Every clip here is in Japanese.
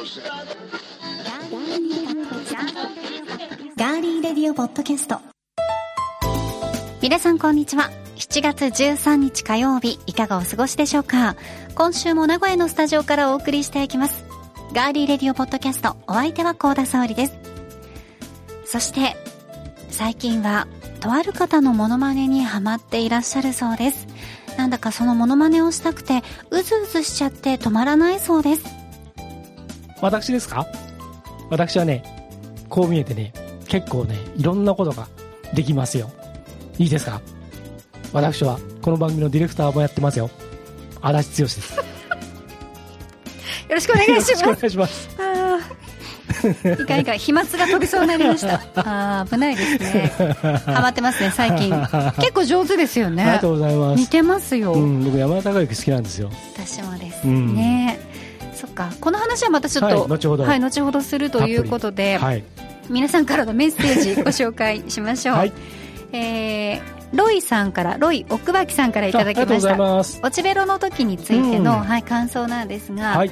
ガーリーレディオポッドキャスト。皆さんこんにちは。7月13日火曜日いかがお過ごしでしょうか？今週も名古屋のスタジオからお送りしていきます。ガーリーレディオポッドキャストお相手は高田沙織です。そして最近はとある方のモノマネにハマっていらっしゃるそうです。なんだかそのモノマネをしたくてうずうずしちゃって止まらないそうです。私ですか？私はね、こう見えてね、結構ね、いろんなことができますよ。いいですか？私は、この番組のディレクターもやってますよ。足立剛です。よよろしくお願いしろしくおます願いします。いかんいかん飛沫が飛びそうになりましたあー危ないですねハマってますね最近結構上手ですよありねがとうございま似す。てますよ、うん、僕山田孝之好きなんですよ。私もです、うんねそっか。この話はまたちょっと、はい後ほど。はい、後ほどするということで、はい。皆さんからのメッセージご紹介しましょう、はい。えーロイさんからロイ奥脇さんからいただきました。ます。落ちベロの時についての、うん。はい、感想なんですが、はい。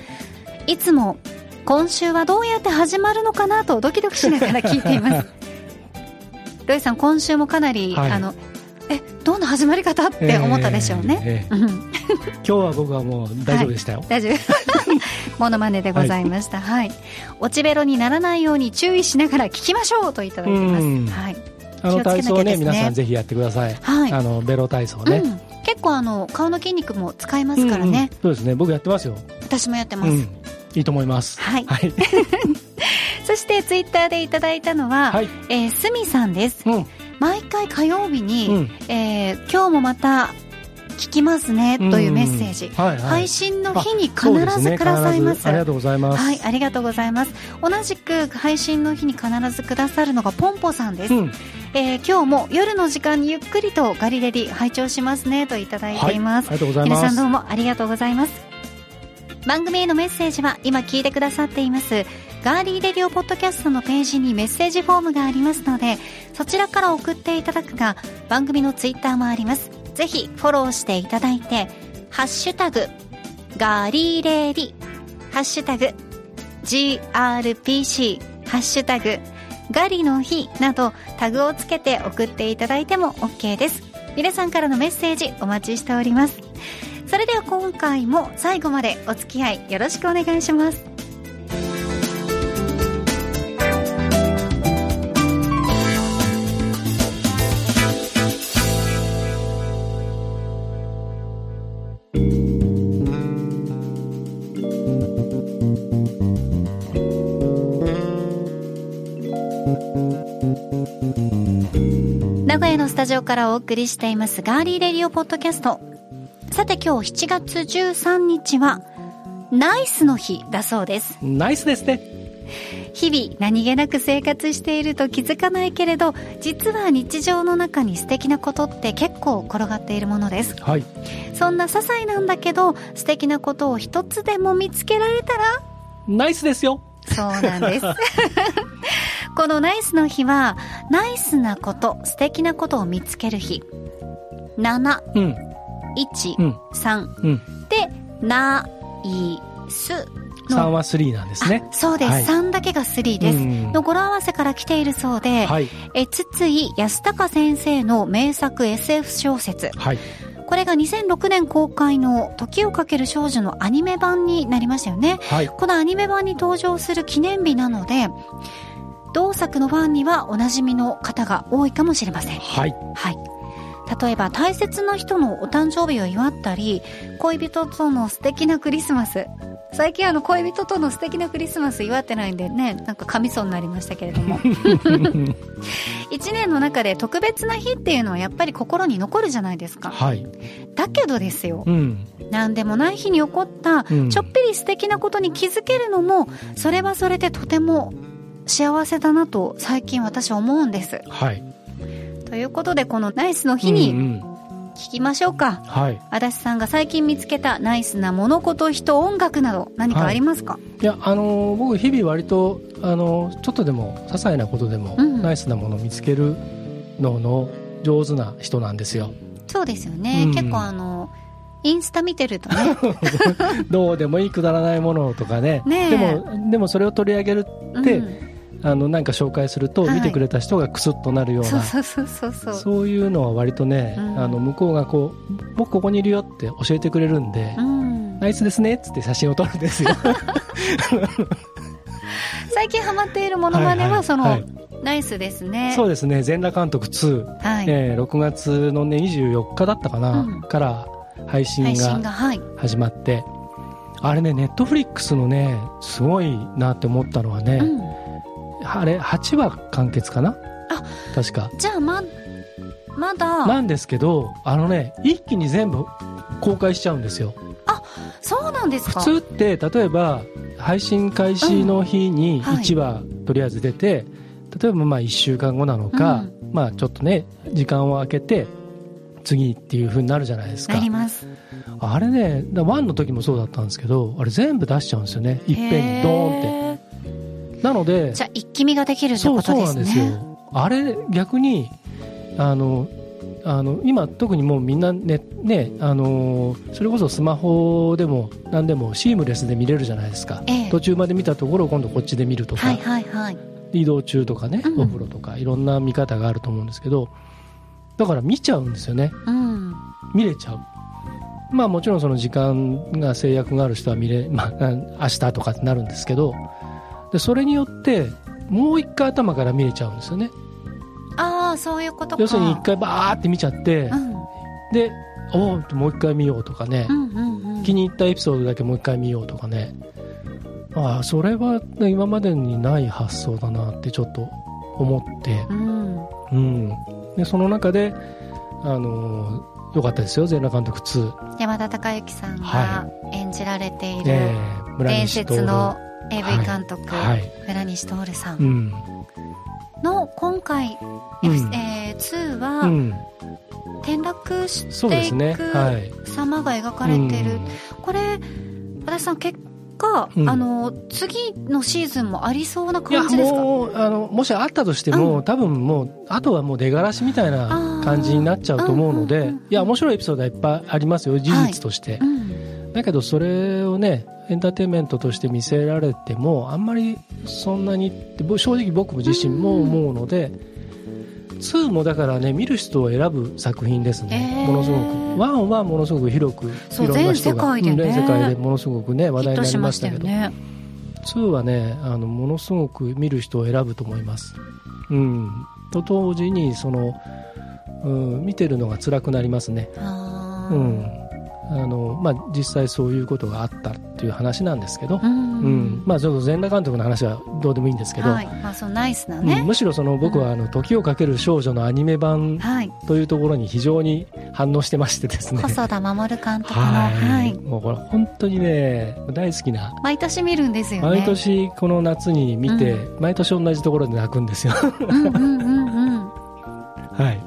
いつも今週はどうやって始まるのかなとドキドキしながら聞いています。ロイさん今週もかなり、はい。あのえどんな始まり方って思ったでしょうね、えーえー。うん。今日は僕はもう大丈夫でしたよ。大丈夫モノマネでございましたはい、落ちベロにならないように注意しながら聞きましょうといただいてますうんはい、あの体操ね、ね皆さんぜひやってください。はいあの、ベロ体操ね。うん、結構あの顔の筋肉も使いますからね、うんうんそうですね。僕やってますよ。私もやってます、うん。いいと思います。はいはい。そしてツイッターでいただいたのは、はい。えーすみさんですうん。毎回火曜日に、うん。えー今日もまた聞きますねというメッセージ、はいはい。配信の日に必ずくださいます必ずありがとうございます。はい、ありがとうございます。同じく配信の日に必ずくださるのがポンポさんです。うん。えー今日も夜の時間にゆっくりとガリレディ拝聴しますねといただいています。ありがとうございます。皆さんどうもありがとうございます。番組へのメッセージは今聞いてくださっていますガーリーレディオポッドキャストのページにメッセージフォームがありますのでそちらから送っていただくか番組のツイッターもありますぜひフォローしていただいてハッシュタグガリレディハッシュタグ GRPC ハッシュタグガリの日などタグをつけて送っていただいても OK です。皆さんからのメッセージお待ちしております。それでは今回も最後までお付き合いよろしくお願いします。タジオからお送りしていますガーリーレディオポッドキャストさて今日7月13日はナイスの日だそうですナイスですね。日々何気なく生活していると気づかないけれど実は日常の中に素敵なことって結構転がっているものですはい。そんな些細なんだけど素敵なことを一つでも見つけられたら？ナイスですよ。そうなんです このナイスの日はナイスなこと素敵なことを見つける日7うん。1、うん。3うん。で、ナイス3の、は3なんですね。あそうです、はい3だけが3です。うんの語呂合わせから来ているそうで、はい。え筒井康隆先生の名作 SF 小説。はい。これが2006年公開の時をかける少女のアニメ版になりましたよね。はい。このアニメ版に登場する記念日なので、同作のファンにはおなじみの方が多いかもしれません。はい。はい。例えば大切な人のお誕生日を祝ったり、恋人との素敵なクリスマス。最近あの恋人との素敵なクリスマス祝ってないんでね、なんか噛みそうになりましたけれども。一年の中で特別な日っていうのはやっぱり心に残るじゃないですか。はい。だけどですよ。うん。なんでもない日に起こったうんちょっぴり素敵なことに気づけるのも、それはそれでとても幸せだなと最近私は思うんです。はい。ということでこのナイスの日うんにうん聞きましょうか。はい。足立さんが最近見つけたナイスな物事、人、音楽など何かありますか、いや、あのー僕日々割と、あのーちょっとでも、些細なことでも、うんナイスなものを見つけるのの上手な人なんですよ。そうですよね、うん結構あのインスタ見てるとね どうでもいいくだらないものとかねでもでもそれを取り上げるって、うんあのなんか紹介すると、はい。見てくれた人がクスッとなるようなそうそうそうそうそう。そういうのは割とね、うん。あの向こうがこう僕ここにいるよって教えてくれるんで、うんナイスですねっつって写真を撮るんですよ。最近ハマっているものまねはいははい。その、はい。ナイスですね。そうですね。全裸監督2、はい、えー6月の、ね、24日だったかな、うん。から配信が始まって。あれねネットフリックスのねすごいなって思ったのはね、うんあれ8話完結かな？あ確か。じゃあままだ。なんですけどあのね一気に全部公開しちゃうんですよ。そうなんですか？普通って例えば配信開始の日にんはい。1話とりあえず出て、例えばまあ1週間後なのか、うまあちょっとね時間を空けて次っていう風になるじゃないですか。なります。あれねだ1の時もそうだったんですけどあれ全部出しちゃうんですよね。いっぺんにドーンって。へなのでーじゃあ一気見ができるってそうことそうなんですですねよ。あれ逆にあのあの今特にもうみんなねねあのそれこそスマホでも何でもシームレスで見れるじゃないですか、ええ。途中まで見たところを今度こっちで見るとか、はいはいはい。移動中とかね、うん。お風呂とかいろんな見方があると思うんですけどだから見ちゃうんですよね。うん。見れちゃう。まあもちろんその時間が制約がある人は見れ、まあ、明日とかってなるんですけどでそれによってもう一回頭から見れちゃうんですよね。ああそういうことか。要するに一回バーって見ちゃってうん。でおおもう一回見ようとかね。うんうんうん。気に入ったエピソードだけもう一回見ようとかね。ああそれは今までにない発想だなってちょっと思って。うん。うん、でその中で、あのーよかったですよ全裸監督2、山田孝之さんがは演じられているえー村伝説の AV 監督、はい。村西徹さうん。んの今回、うん。えー2は、うん、転落していね。はい。く様が描かれてる、これ足立さん結果、うん。あの次のシーズンもありそうな感じですか？もうあのもしあったとしても、うん。多分もうあとはもう出がらしみたいな感じになっちゃうと思うので、うんうんうん。いや面白いエピソードはいっぱいありますよ事実として、うんだけどそれをねエンターテインメントとして見せられてもあんまりそんなにってぼ正直僕も自身も思うので、2もだからね見る人を選ぶ作品ですね、えー。ものすごく。1はものすごく広くいろんな人が全世界でねうん全世界でものすごくね話題になりまましたけど。しね。2はねあのものすごく見る人を選ぶと思います。うん。と同時にその、うん、見てるのが辛くなりますね。うん。あのまあ、実際そういうことがあったっていう話なんですけど、まあ、ちょっと全裸監督の話はどうでもいいんですけど、はい。まあ、そのナイスなうん。ね、むしろその僕はあの「時をかける少女」のアニメ版はい。というところに非常に反応してましてですね。細田守監督の、ははい。いもうこれ本当にね大好きな。毎年見るんですよね。毎年この夏に見て、う毎年同じところで泣くんですよ。うんうんうんうん。はい。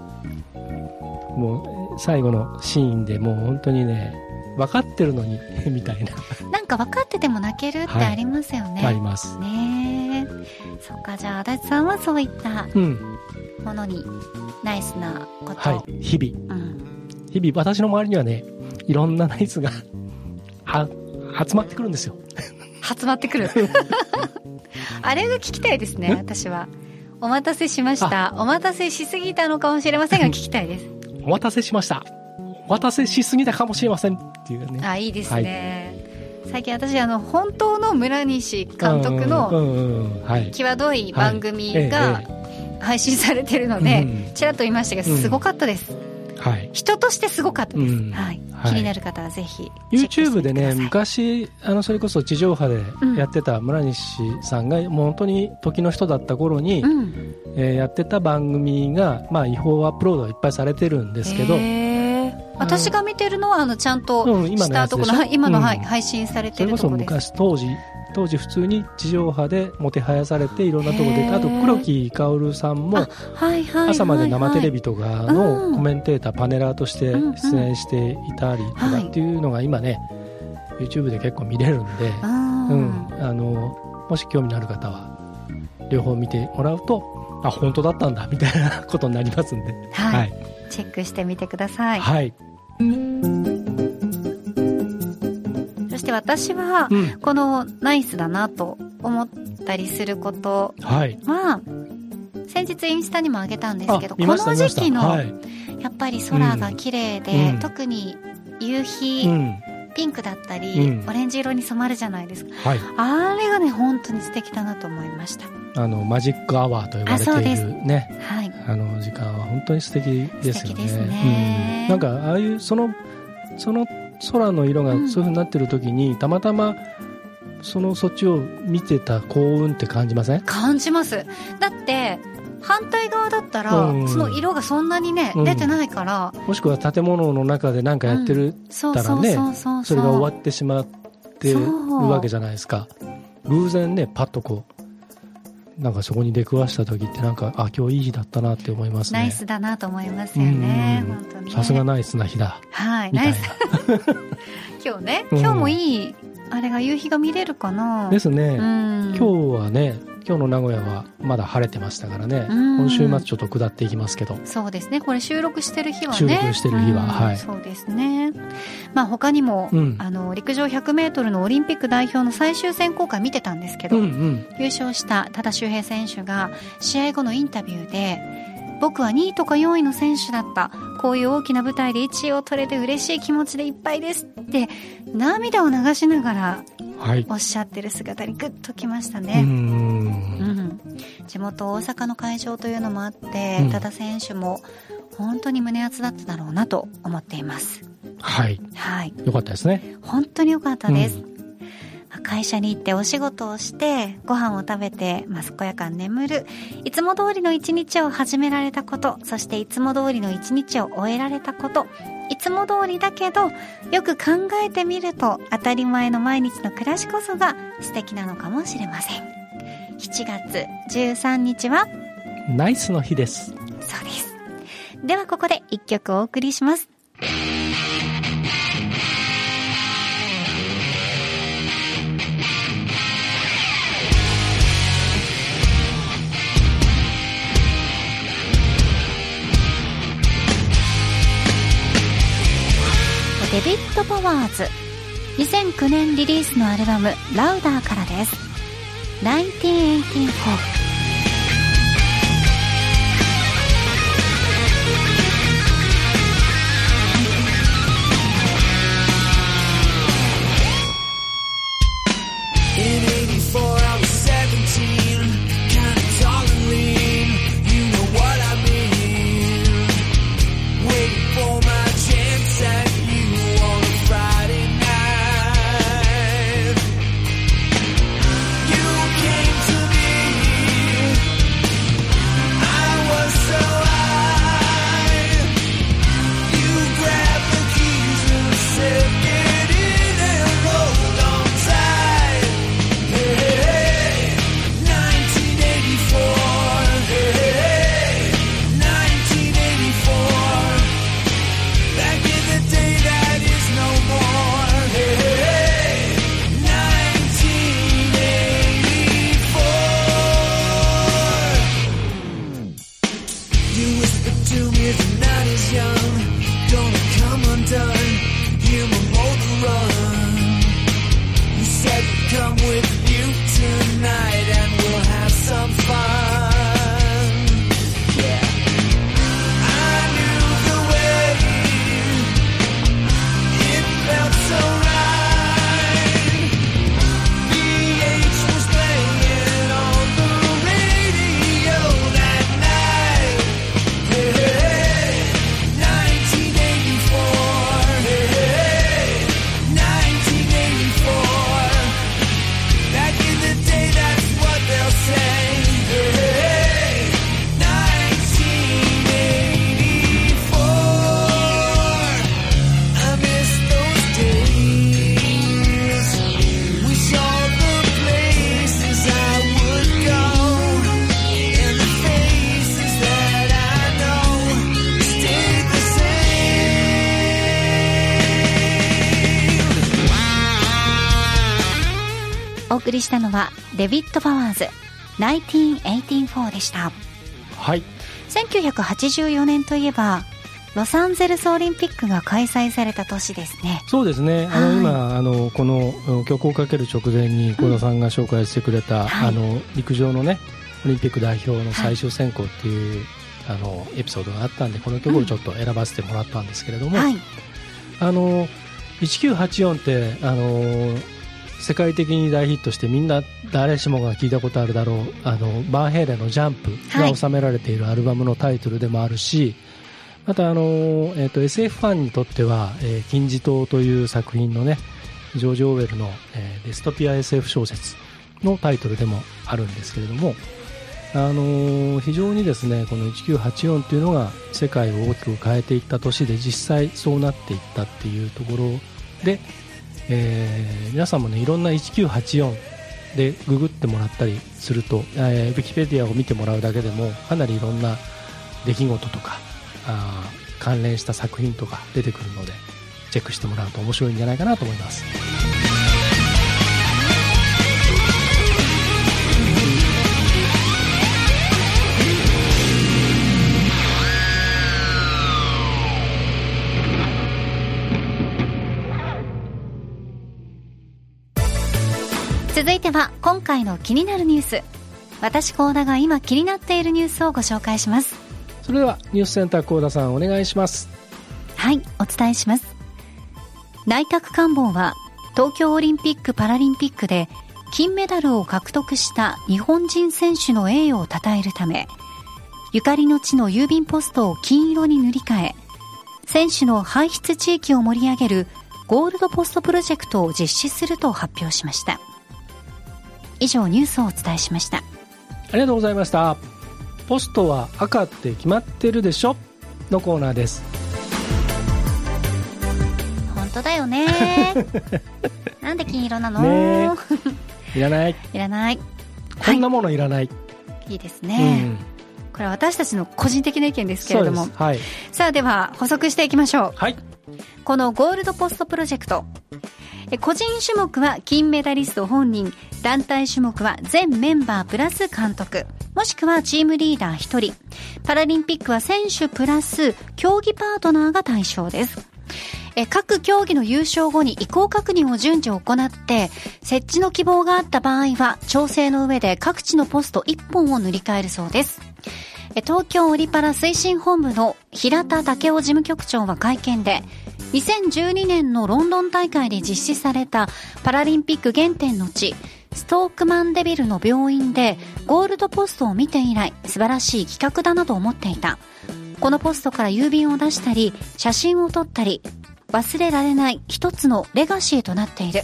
もう最後のシーンでもう本当にね分かってるのにみたいな、なんか分かってても泣けるってありますよね、あります。ねえ。そっかじゃあ足立さんはそういったうん。ものにナイスなこと、はい。日々。うん、日々私の周りにはねいろんなナイスがあ集まってくるんですよ。集まってくる。あれが聞きたいですねん私は。お待たせしました。お待たせしすぎたのかもしれませんが聞きたいです。お待たせしましたお待たせしすぎたかもしれませんっていうね。あいいですね、最近私あの本当の村西監督うのんうんうん。はい。際どい番組がええ配信されてるのでうん。ちらっと言いましたがうん。すごかったです、はい。人としてすごかったです、うん。はい、はい。気になる方はぜひ YouTube でね昔あのそれこそ地上波でうん。やってた村西さんがもう本当に時の人だった頃に、うん。えーやってた番組が、まあ、違法アップロードいっぱいされてるんですけど、へー私が見てるのはあのちゃんとしたところ、やつでしょ？はい今の、うん。はい配信されてるところです。昔当時当時普通に地上波でもてはやされていろんなところであと黒木薫さんも朝まで生テレビとかうん。のコメンテーター、パネラーとして出演していたりとかっていうのが今ね YouTube で結構見れるんで、うん、うん、あのもし興味のある方は両方見てもらうとあ本当だったんだみたいなことになりますんで、はい、はい。チェックしてみてください、はいそして私は、このナイスだなと思ったりすることは、先日インスタにもあげたんですけどこの時期の、やっぱり空が綺麗で、特に夕日ピンクだったり、うんオレンジ色に染まるじゃないですか。はい。あれがね、本当に素敵だなと思いました。あの、マジックアワーと呼ばれているね。はい。あの時間は本当に素敵ですよね。すねうん、なんかああいうそのその空の色がうんそういう風になってる時に、たまたまそのそっちを見てた幸運って感じません？感じます。だって、反対側だったら、うんその色がそんなにね、うん出てないから、もしくは建物の中で何かやってる、そうたらねそれが終わってしまってるわけじゃないですか。偶然ねパッとこうなんかそこに出くわした時ってなんかあ今日いい日だったなって思いますね。ナイスだなと思いますよね。さすがナイスな日だはい、ナイス。今日ね、うん今日もいい、あれが夕日が見れるかな。な？ですね。うん。今日はね今日の名古屋はまだ晴れてましたからね、うん。今週末ちょっと下っていきますけど。そうですね。これ収録してる日はね。収録してる日はうん。はい。そうですね。まあ他にも、うん。あの、陸上100メートルのオリンピック代表の最終選考会見てたんですけど、うんうん。優勝した多田修平選手が試合後のインタビューで僕は2位とか4位の選手だった。こういう大きな舞台で1位を取れて嬉しい気持ちでいっぱいですって涙を流しながらはい。おっしゃってる姿にグッときましたうね、ん。うん。地元大阪の会場というのもあって、うん。多田選手も本当に胸熱だっただろうなと思っています。はい。はい。よかったですね。本当に良かったです、うまあ会社に行ってお仕事をしてご飯を食べて、まあ、健やかに眠る。いつも通りの一日を始められたことそしていつも通りの一日を終えられたこと。いつも通りだけどよく考えてみると当たり前の毎日の暮らしこそが素敵なのかもしれません。7月13日は？ナイスの日です。そうです。ではここで一曲お送りしますデビッド・パワーズ。2009年リリースのアルバム「ラウダーからです。1984 You whispered to me the night is young. Gonna come undone. お送りしたのはデビッド・パワーズ1984でした。はい。1984年といえばロサンゼルスオリンピックが開催された年ですね。そうですね、あはい。の今あの、この曲をかける直前に小田さんが紹介してくれた、はい。あの陸上のね、オリンピック代表の最終選考っていう、あのエピソードがあったんで、この曲をちょっと選ばせてもらったんですけれども、はい。あの1984ってあの世界的に大ヒットしてみんな誰しもが聞いたことあるだろうあのバンヘイレンの「ジャンプ」はい。が収められているアルバムのタイトルでもあるし、またあの、えー、と SF ファンにとっては「えー金字塔」という作品のねジョージ・オーウェルの、えーデストピア SF 小説のタイトルでもあるんですけれども、あのー非常にですねこの1984っていうのが世界を大きく変えていった年で実際そうなっていったっていうところで、えー皆さんもねいろんな1984でググってもらったりすると、えー、ウィキペディアを見てもらうだけでもかなりいろんな出来事とかあ関連した作品とか出てくるのでチェックしてもらうと面白いんじゃないかなと思います。続いては今回の気になるニュース。私高田が今気になっているニュースをご紹介します。それではニュースセンター高田さんお願いします。はいお伝えします。内閣官房は東京オリンピック・パラリンピックで金メダルを獲得した日本人選手の栄誉を称えるためゆかりの地の郵便ポストを金色に塗り替え選手の排出地域を盛り上げるゴールドポストプロジェクトを実施すると発表しました以上ニュースをお伝えしましたありがとうございました。ポストは赤って決まってるでしょ？のコーナーです。本当だよね なんで金色なの、ねいらない。いらないこんなものいらない。いいですうね、ん。これは私たちの個人的な意見ですけれども。はい。さあでは補足していきましょうはい。このゴールドポストプロジェクトえ個人種目は金メダリスト本人。団体種目は全メンバープラス監督。もしくはチームリーダー1人。パラリンピックは選手プラス競技パートナーが対象です。え各競技の優勝後に移行確認を順次行って設置の希望があった場合は調整の上で各地のポスト1本を塗り替えるそうです。東京オリパラ推進本部の平田武雄事務局長は会見で2012年のロンドン大会で実施されたパラリンピック原点の地ストークマンデビルの病院でゴールドポストを見て以来素晴らしい企画だなと思っていた。このポストから郵便を出したり写真を撮ったり忘れられない一つのレガシーとなっている。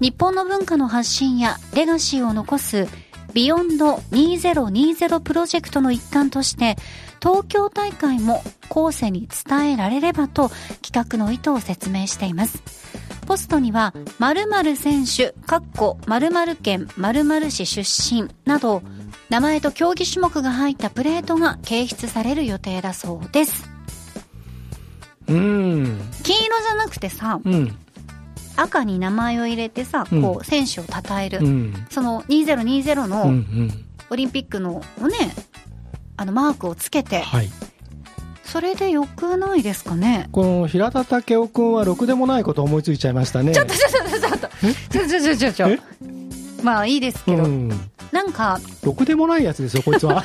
日本の文化の発信やレガシーを残すビヨンド2020プロジェクトの一環として東京大会も後世に伝えられればと企画の意図を説明していますポストには〇〇選手、かっこ〇〇県〇〇市出身など名前と競技種目が入ったプレートが掲出される予定だそうですうん。金色じゃなくてさうん。赤に名前を入れてさ、うんこう選手を称える、うん。その2020うん。うのん。オリンピックのをねあのマークをつけてはい。それでよくないですかね？この平田武雄君はろくでもないこと思いついちゃいましたね。ちょっとちょっとちょっとちょっとちょちょちょちょちょえ？まあいいですけど、うん。なんかろくでもないやつですよ、こいつは。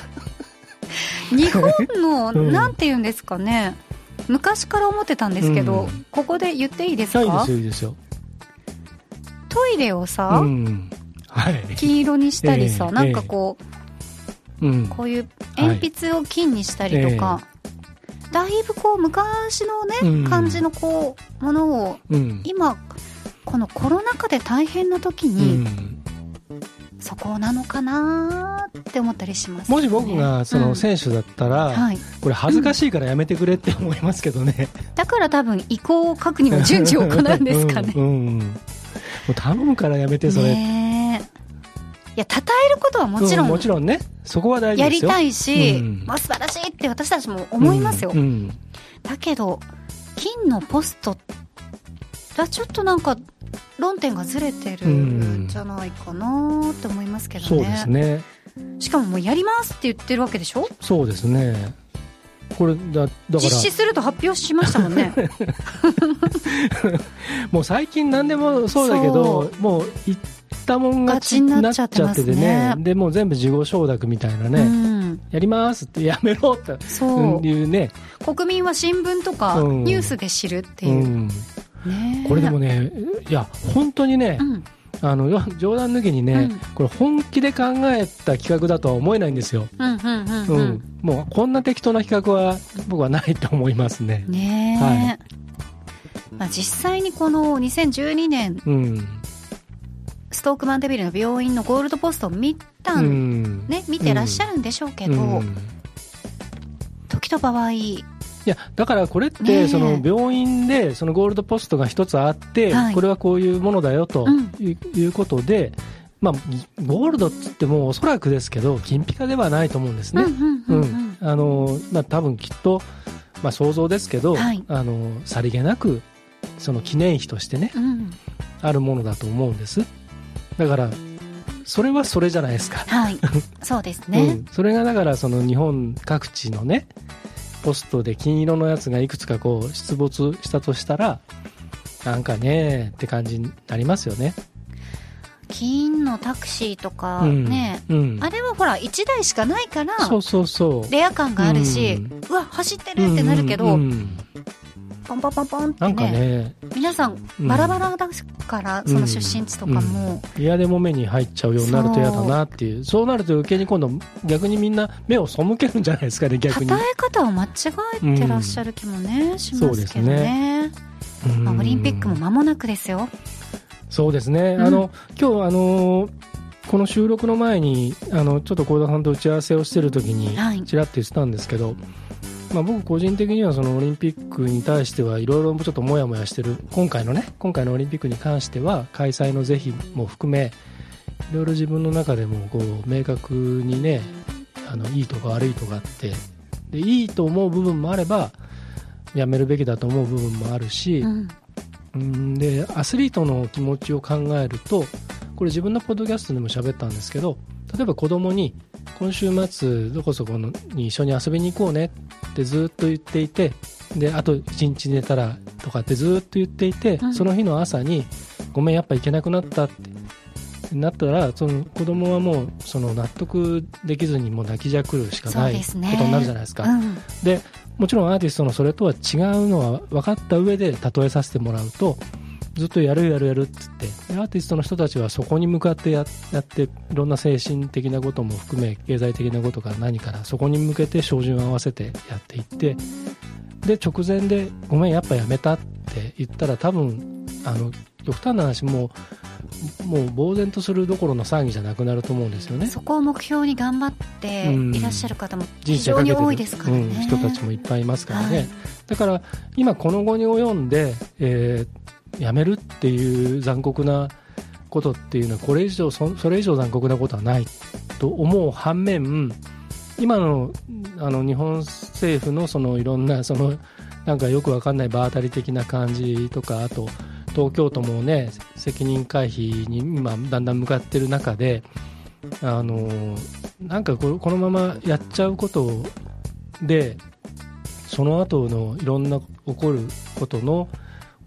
日本の、うんなんて言うんですかね？昔から思ってたんですけど、うんここで言っていいですか？トイレをさ、うん。はい。金色にしたりさ、ええなんかこううん。こういう鉛筆を金にしたりとか、だいぶこう昔のね、うん感じのこうものをうん。今このコロナ禍で大変な時うに、ん。そこなのかなーって思ったりします、もし僕がそのうん選手だったら、はい、これ恥ずかしいからやめてくれって思いますけどね。だから多分移行確認を順次行うんですかねうん。うんもう頼むからやめて、それ。ねえることはもちろうんもちろんね。そこは大事やりですよ。たいし、うん。まあ、素晴らしいって私たちも思いますよ、うん。うんだけど金のポストはちょっとなんか論点がずれてるんじゃないかなって思いますけどね,、そうですね。しかももうやりますって言ってるわけでしょ？そうですね。これだだから。実施すると発表しましたもんね。もう最近何でもそうだけどもう言ったもん勝ちになっちゃっててねね。でもう全部事後承諾みたいなね、うん。やりますってやめろって。そう、いうね、国民は新聞とかうん。ニュースで知るってういう、ん、ね。えこれでもねいや本当にね、うん。あのよ冗談抜きにね、うん。これ本気で考えた企画だとは思えないんですよ、うんうんうんううん。んもうこんな適当な企画は僕はないと思いますね。ねえ、はい。まあ、実際にこの2012年うんストークマンデビルの病院のゴールドポストを見た、うん。んね、見てらっしゃるんでしょうけど、うん。時と場合いやだからこれってその病院でそのゴールドポストが一つあって、はい。これはこういうものだよとうん。いう,、いうことで、まあ、ゴールドっつってもおそらくですけど金ピカではないと思うんですね。あのまあ、多分きっと、まあ、想像ですけど、はい。あのさりげなくその記念碑としてねうん。あるものだと思うんですだからそれはそれじゃないですか、はい。そうですうねん、それがだからその日本各地のねポストで金色のやつがいくつかこう出没したとしたらなんかねって感じになりますよね、金のタクシーとかうん。ね、うん、あれはほら1台しかないからそうそうそう。レア感があるし、ううわ走ってるってなるけど、うんうんポンポンポンポンってなんかね。ね皆さんうん。バラバラだから、その出身地とかも、嫌でも目に入っちゃうようになると嫌だなっていう。そうなると余計に今度逆にみんな目を背けるんじゃないですかね逆に。叩え方を間違えてらっしゃる気もね、しますけどね。うんまあ、オリンピックも間もなくですよ。そうですね、うん。あの今日あのこの収録の前にあのちょっと幸田さんと打ち合わせをしてる時にはい。ちらっと言ってたんですけど、まあ、僕個人的にはそのオリンピックに対してはいろいろちょっともやもやしてる今回のね今回のオリンピックに関しては開催の是非も含めいろいろ自分の中でもこう明確にねあのいいとか悪いとかあってでいいと思う部分もあればやめるべきだと思う部分もあるし、うん。うんでアスリートの気持ちを考えるとこれ自分のポッドキャストでも喋ったんですけど例えば子供に今週末どこそこのに一緒に遊びに行こうねってずっと言っていてであと1日寝たらとかってずっと言っていて、うんその日の朝にごめんやっぱ行けなくなったってなったらその子供はもうその納得できずにもう泣きじゃくるしかないことになるじゃないですか。うん。でもちろんアーティストのそれとは違うのは分かった上で例えさせてもらうとずっとやるやるやるっつって。でアーティストの人たちはそこに向かってややっていろんな精神的なことも含め経済的なことから何からそこに向けて照準を合わせてやっていってで直前で「ごめんやっぱやめた」って言ったら多分あの極端な話もうもう呆然とするどころの騒ぎじゃなくなると思うんですよね。そこを目標に頑張っていらっしゃる方も非常に多いですからね、うん、人たちもいっぱいいますからね、はい。だから今この後に及んで、えーやめるっていう残酷なことっていうのはこれ以上それ以上残酷なことはないと思う反面今のあの日本政府のそのいろんなそのなんかよくわかんない場当たり的な感じとかあと東京都もね責任回避に今だんだん向かってる中であのなんかここのままやっちゃうことでその後のいろんな起こることの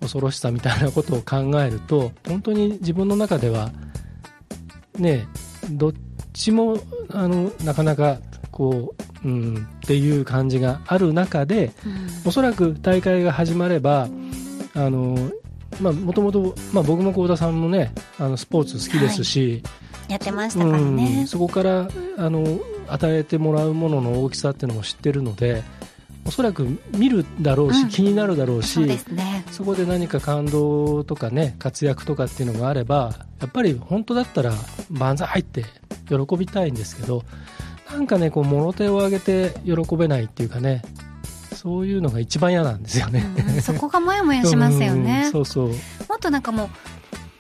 恐ろしさみたいなことを考えると本当に自分の中ではねどっちもあのなかなかこう、うん、っていう感じがある中でうん。おそらく大会が始まればあのまあもともと、まあ、僕も幸田さんもねあのスポーツ好きですし、やってましたからうねん、そこからあの与えてもらうものの大きさっていうのも知ってるのでおそらく見るだろうし、うん。気になるだろうしねそこで何か感動とかね活躍とかっていうのがあればやっぱり本当だったら万歳って喜びたいんですけどなんかねこう物手を挙げて喜べないっていうかねそういうのが一番嫌なんですよね。うんそこがモヤモヤしますよ うんねそうそう。もっとなんかも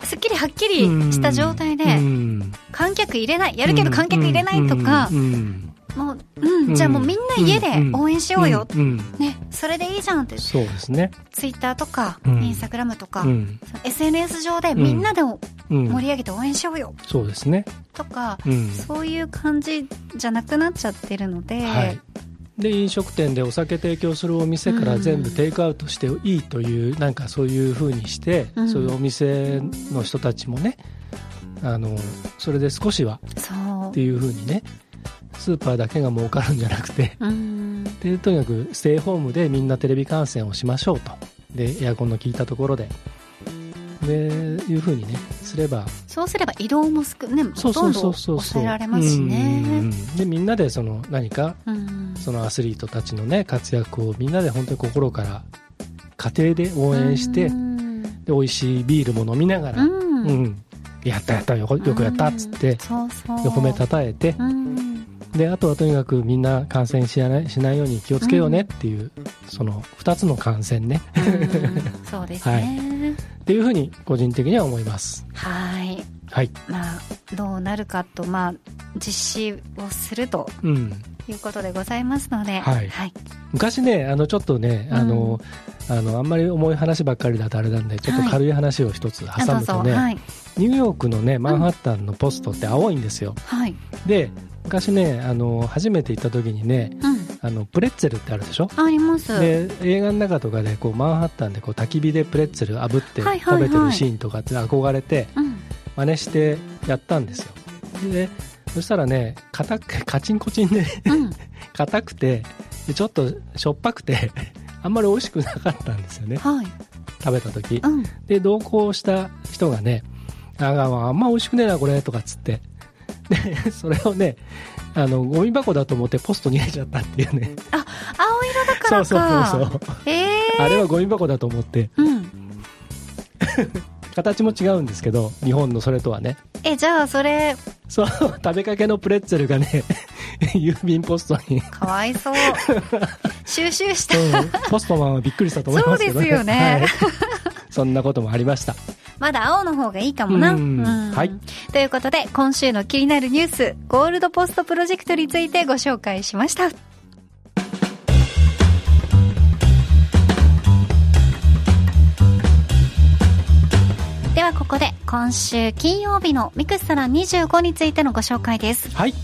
うすっきりはっきりした状態でうん。観客入れないやるけど観客入れないとかもううんじゃあもうみんな家で応援しようよ。ねそれでいいじゃんって。そうですね。ツイッターとかうん。インスタグラムとかうん。SNS 上でみんなでうん。盛り上げて応援しようよ。そうですね。とかうん。そういう感じじゃなくなっちゃってるので、はい。で飲食店でお酒提供するお店から全部テイクアウトしていいという、なんかそういうふうにして、うん。そういうお店の人たちもねあのそれで少しはそう。っていうふうにねスーパーだけが儲かるんじゃなくてうんでとにかくステイホームでみんなテレビ観戦をしましょうと。でエアコンの効いたところで。でいうふうにねすれば。そうすれば移動も少ねそうそうんほとどそう。そう抑えられますしね。んでみんなでその何かうん。そのアスリートたちのね活躍をみんなで本当に心から家庭で応援して、うん。で美味しいビールも飲みながら、ううん。んやったやったよよくやったっつって、うんそうそう。で褒めたたえて、うんであとはとにかくみんな感染しないしないように気をつけようねっていう、その2つの感染ね。うん。そうですね。っていうふうに個人的には思います。はい。はい。まあどうなるかとまあ実施をするとうん。いうことでございますので。はい。はい。昔ねあのちょっとねあの、あのあんまり重い話ばっかりだとあれなんでちょっと軽い話を一つ挟むとね、ぞ。はい。ニューヨークのねマンハッタンのポストって青いんですよ、はい。で昔ねあの初めて行った時にねうん。あのプレッツェルってあるでしょ？あります。で映画の中とかでこうマンハッタンでこう焚き火でプレッツェル炙ってはいはいはい。食べてるシーンとかって憧れてうん。真似してやったんですよ。でそしたらね硬くカチンコチンでうん。硬くてでちょっとしょっぱくて あんまり美味しくなかったんですよね。はい。食べた時。うん。で同行した人がね「ああんま美味しくねえなこれ」とかっつってで それをねあのゴミ箱だと思ってポストに入れちゃったっていうね。青色だからそうかそうそうそう。ええ。あれはゴミ箱だと思って。うん。形も違うんですけど日本のそれとはね。えじゃあそれそう食べかけのプレッツェルがね 郵便ポストに、かわいそう。収集した。うん。ポストマンはびっくりしたと思いますけど、そうですよね。はい。そんなこともありましたまだ青の方がいいかもな。うんはい。ということで、今週の気になるニュース、ゴールドポストプロジェクトについてご紹介しました。ではここで今週金曜日のミクスサラ25についてのご紹介です。はい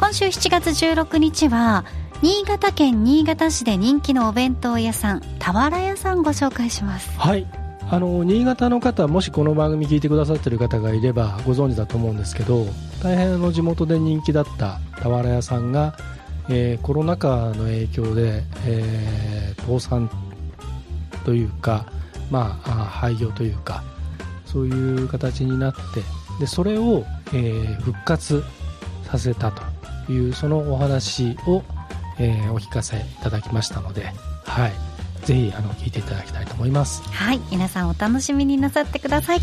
今週7月16日は新潟県新潟市で人気のお弁当屋さん俵屋さんご紹介しますはいあの新潟の方もしこの番組聞いてくださってる方がいればご存知だと思うんですけど大変あの地元で人気だった俵屋さんが、えーコロナ禍の影響で、えー倒産というか、まあ、廃業というかそういう形になってでそれを、えー復活させたというそのお話を、えーお聞かせいただきましたので、はい、ぜひあの聞いていただきたいと思います。はい皆さんお楽しみになさってください。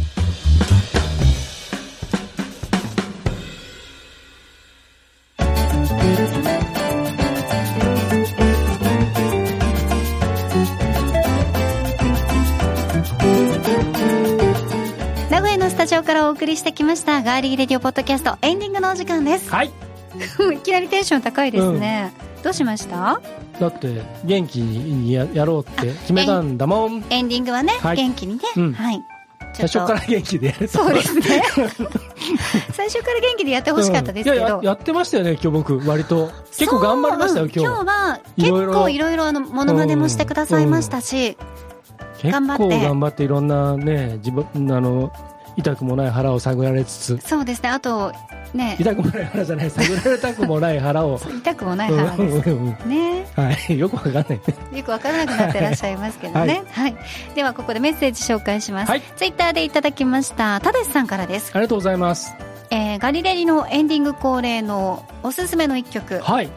名古屋のスタジオからお送りしてきましたガーリーレディオポッドキャストエンディングのお時間です。はい。いきなりテンション高いですね、どうしました？だって元気にややろうって決めたんだもん。エンディングはね、はい。元気にね、うん。はい。最初から元気でやる。と。そうですね。最初から元気でやってほしかったですけど、うん。いやってましたよね今日僕。割と。結構頑張りましたよ今日。うん今日は結構いろいろあのモノマネもしてくださいましたし、結頑張って。構頑張っていろんなね自分あの痛くもない腹を探られつつ。そうですね。あとね。痛くもない腹じゃない。探られたくもない腹を。痛くもない腹です。ね。はい。よくわかんない。ねよくわからなくなってらっしゃいますけどね、はい。ではここでメッセージ紹介します、はい。ツイッターでいただきましたただしさんからです、ありがとうございます。えーガリレリのエンディング恒例のおすすめの一曲。はい。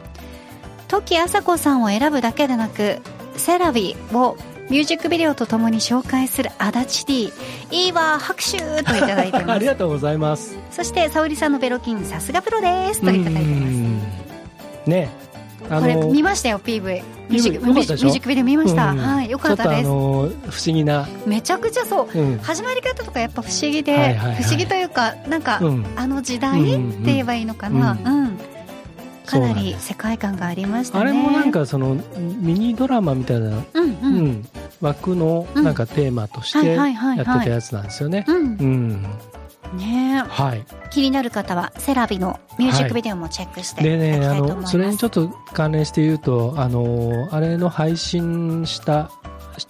時あさこさんを選ぶだけでなくセラビをミュージックビデオとともに紹介する足立 D いいわ拍手といただいてます。りがとうございます。そして沙織さんのベロキンさすがプロです。といただいています。うん。ね。あこれ見ましたよ PV ミュージックミュージックビデオ見ました、うん。はいよかったです。あの不思議な、めちゃくちゃそう。うん。始まり方とかやっぱ不思議で、はいはいはい。不思議というかなんか、うん。あの時代って言えばいいのかな、ううん。かなり世界観がありましたね。あれもなんかそのミニドラマみたいな、うんうん。うん枠のなんかテーマとしてはいはいはいはい。やってたやつなんですよね。うん。うん、ねはい。気になる方はセラビのミュージックビデオもチェックしていでね、あのそれにちょっと関連して言うと、あのあれの配信した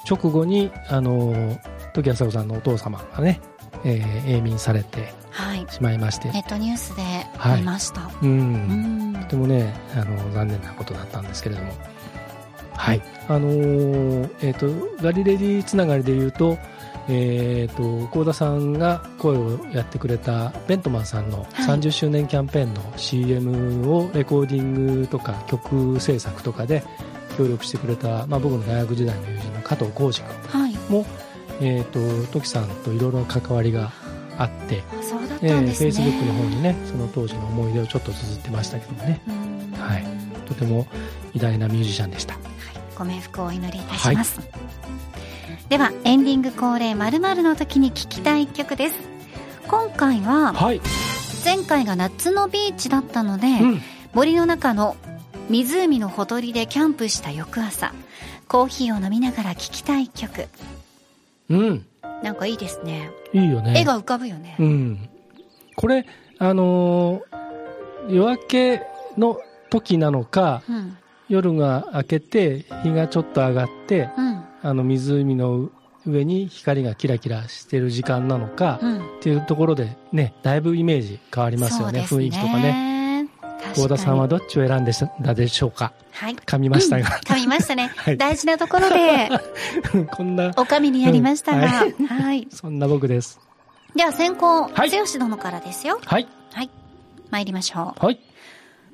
直後に、あの時朝子さんのお父様がね、えー永眠されてはい。しまいまして、ネットニュースではい見ました、う、うん。ん。とてもね、あの残念なことだったんですけれども、はい、あのーえっ、とガリレディつながりで言うと。えー、と幸田さんが声をやってくれたベントマンさんのはい。30周年キャンペーンの CM をレコーディングとか曲制作とかで協力してくれた、まあ、僕の大学時代の友人の加藤浩二君はい。も、えー、とトキさんといろいろ関わりがあって、あそうだっえー、たんですね、Facebook の方にねその当時の思い出をちょっと綴ってましたけどもね。うん。はい。とても偉大なミュージシャンでしたご冥福をお祈りいたします、ではエンディング恒例〇〇の時に聴きたい一曲です。今回ははい、前回が夏のビーチだったので、うん。森の中の湖のほとりでキャンプした翌朝コーヒーを飲みながら聴きたい一曲。うん、なんかいいですね。いいよね。絵が浮かぶよね、うん、これ、あのー夜明けの時なのかうん夜が明けて日がちょっと上がってうん。あの湖の上に光がキラキラしてる時間なのか、うん。っていうところでねだいぶイメージ変わりますよねそうです雰囲気とかね。幸田さんはどっちを選んでしたでしょうか？はい。噛みましたが、噛みましたね、はい。大事なところで。こんなお上にやりましたが、うんははい。そんな僕です。では先行、はい。剛殿からですよ。はい。はい。参りましょう。はい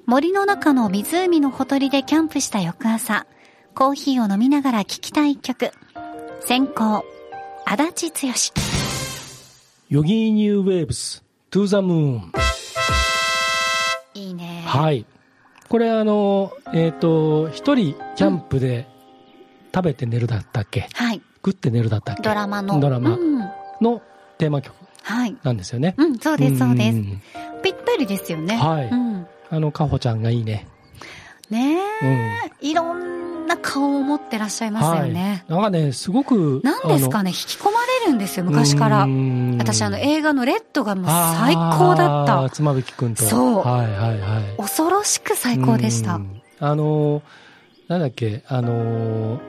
森の中の湖のほとりでキャンプした翌朝、コーヒーを飲みながら聴きたい一曲。先行、足立剛。 Yogee New Waves To the Moon いいね。はい。これあの、えっ、と、一人キャンプで食べて寝るだったっけ、はい。食って寝るだったっけ？ドラマの。ドラマうん。のテーマ曲はい。なんですよね。うん、そうです、そうです。んぴったりですよね。はいうん。あの、かほちゃんがいいね。ねうん。え、いろんな顔を持ってらっしゃいますよね。なんかね、すごく。なんですかね、引き込まれるんですよ、昔から。私、あの、映画のレッドがもう最高だった。妻夫木くんと。そうはいはいはい。恐ろしく最高でした。うんうんあの、なんだっけ、あの、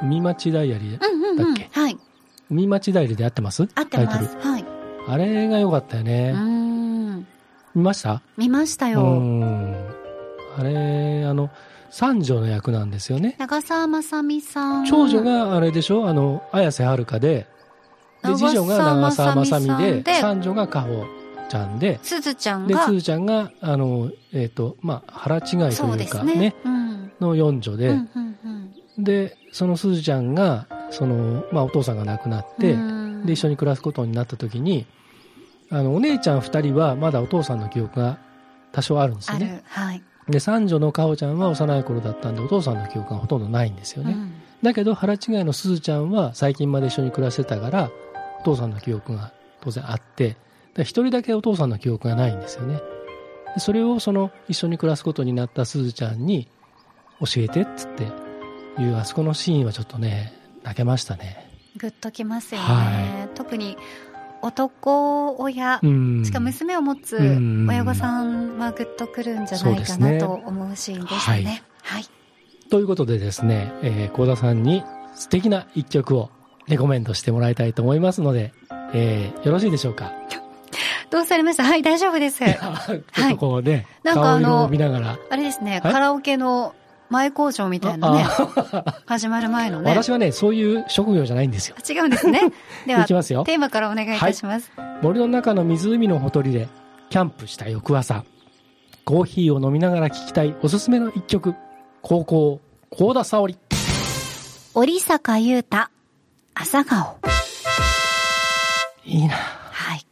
海町ダイアリー、うんうん。だっけはい。海町ダイアリーで合ってます？合ってます。はい。ル。あれが良かったようね。ん。見ました？見ましたうよ。ん。あれ、あの、三女の役なんですよね。長澤まさみさん。長女があれでしょ？あの、綾瀬はるかで、で、次女が長澤まさみで、で三女がかほちゃんで、すずちゃんで、がす。ずちゃんが、あの、えっ、と、まあ、腹違いというか、ね。ね、うん。の四女で、うんうんうんで、そのすずちゃんが、その、まあ、お父さんが亡くなって、うんで、一緒に暮らすことになった時に、あの、お姉ちゃん二人はまだお父さんの記憶が多少あるんですよね。はい。で、三女のかほちゃんは幼い頃だったんで、お父さんの記憶がほとんどないんですよね。うんだけど、腹違いのすずちゃんは最近まで一緒に暮らしてたから、お父さんの記憶が当然あって、で一人だけお父さんの記憶がないんですよね。でそれをその一緒に暮らすことになったすずちゃんに教えてっつっていうあそこのシーンはちょっとね、泣けましたね。グッときますよね。は特に男親、うん。しかも娘を持つうん親御さんはグッとくるんじゃないかなと思うシーンでしたね。はい。ということでですね、えー、幸田さんに素敵な一曲をレコメンドしてもらいたいと思いますので、えー、よろしいでしょうか？どうされました？はい、大丈夫です。ちょっとこうね、なんかあの。あれですね、はい？カラオケの前工場みたいなね、始まる前のね。私はね、そういう職業じゃないんですよ。違うんですね。では、いきますよテーマからお願いいたします。森の中の湖のほとりでキャンプした翌朝、コーヒーを飲みながら聴きたいおすすめの一曲、高校、高田沙織。折坂優太、朝顔。いいな。はい。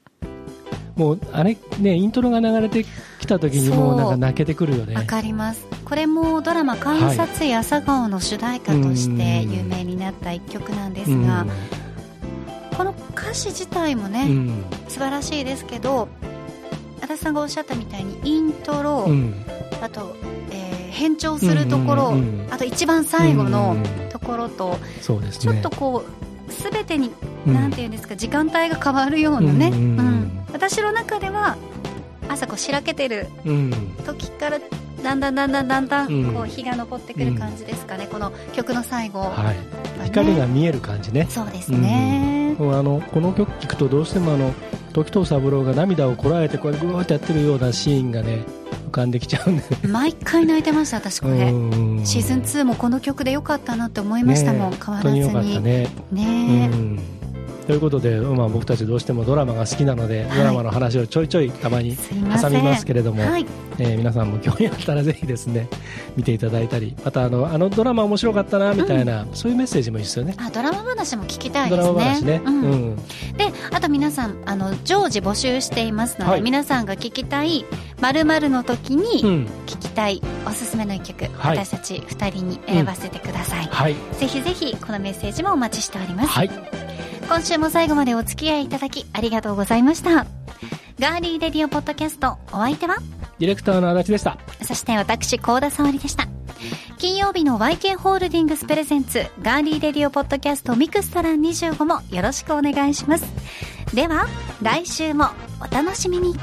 もう、あれ、ね、イントロが流れてきた時にもうなんか泣けてくるよね。わかります。これもドラマ観察医朝顔の主題歌として有名になった一曲なんですが、この歌詞自体もね、うん。うん。素晴らしいですけど、足立さんがおっしゃったみたいにイントロ、うん。あと、えー変調するところ、うんうんうんあと一番最後のうんところと、そうですね。ちょっとこう、すべてに、うんなんていうんですか、時間帯が変わるようなね、うんうんうんうん私の中では、朝こうしらけてるうん。時からだんだんだんだんだんだうん。んこう日が昇ってくる感じですかね、この曲の最後。はい。光が見える感じね。そうですね、もうあのこの曲聴くとどうしてもあの時藤三郎が涙をこらえてこれぐわーってやってるようなシーンがね浮かんできちゃうんで。毎回泣いてました私これ、うんシーズン2もこの曲でよかったなって思いましたもん、ね変わらずに。本当によかったね。ねえ。うんということで、まあ、僕たちどうしてもドラマが好きなので、はい。ドラマの話をちょいちょいたまに挟みますけれども、はい。えー皆さんも興味あったらぜひですね 見ていただいたりまたあのあのドラマ面白かったなみたいな、そういうメッセージもいいですよね。あドラマ話も聞きたいドラですね。マ話ね、ううん。んであと皆さんあの常時募集していますので、はい。皆さんが聞きたい〇〇の時にうん。聞きたいおすすめの一曲、はい。私たち2人に選ばせてください、はい。ぜひぜひこのメッセージもお待ちしております、はい今週も最後までお付き合いいただきありがとうございました。ガーリーレディオポッドキャストお相手は？ディレクターの足立でした。そして私高田沙織でした。金曜日の YK ホールディングスプレゼンツガーリーレディオポッドキャストミクストラン25もよろしくお願いします。では来週もお楽しみに